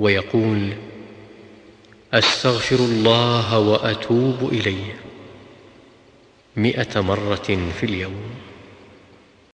ويقول أستغفر الله وأتوب إليه مئة مرة في اليوم.